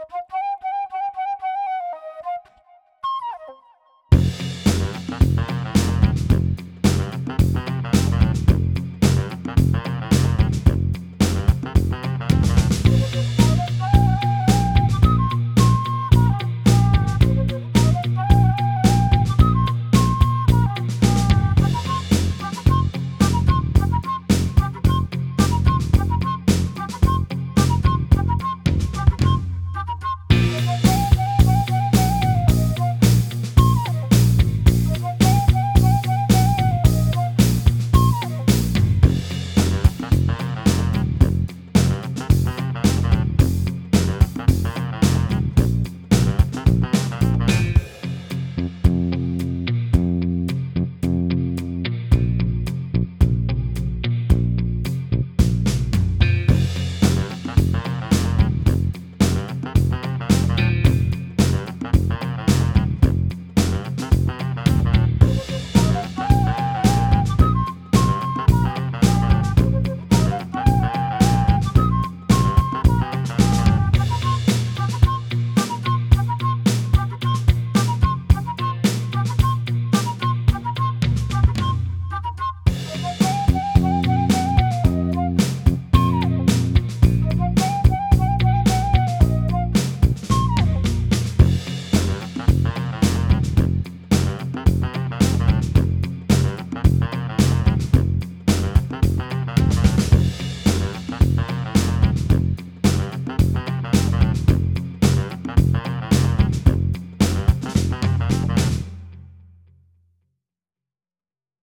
Oh, oh, oh.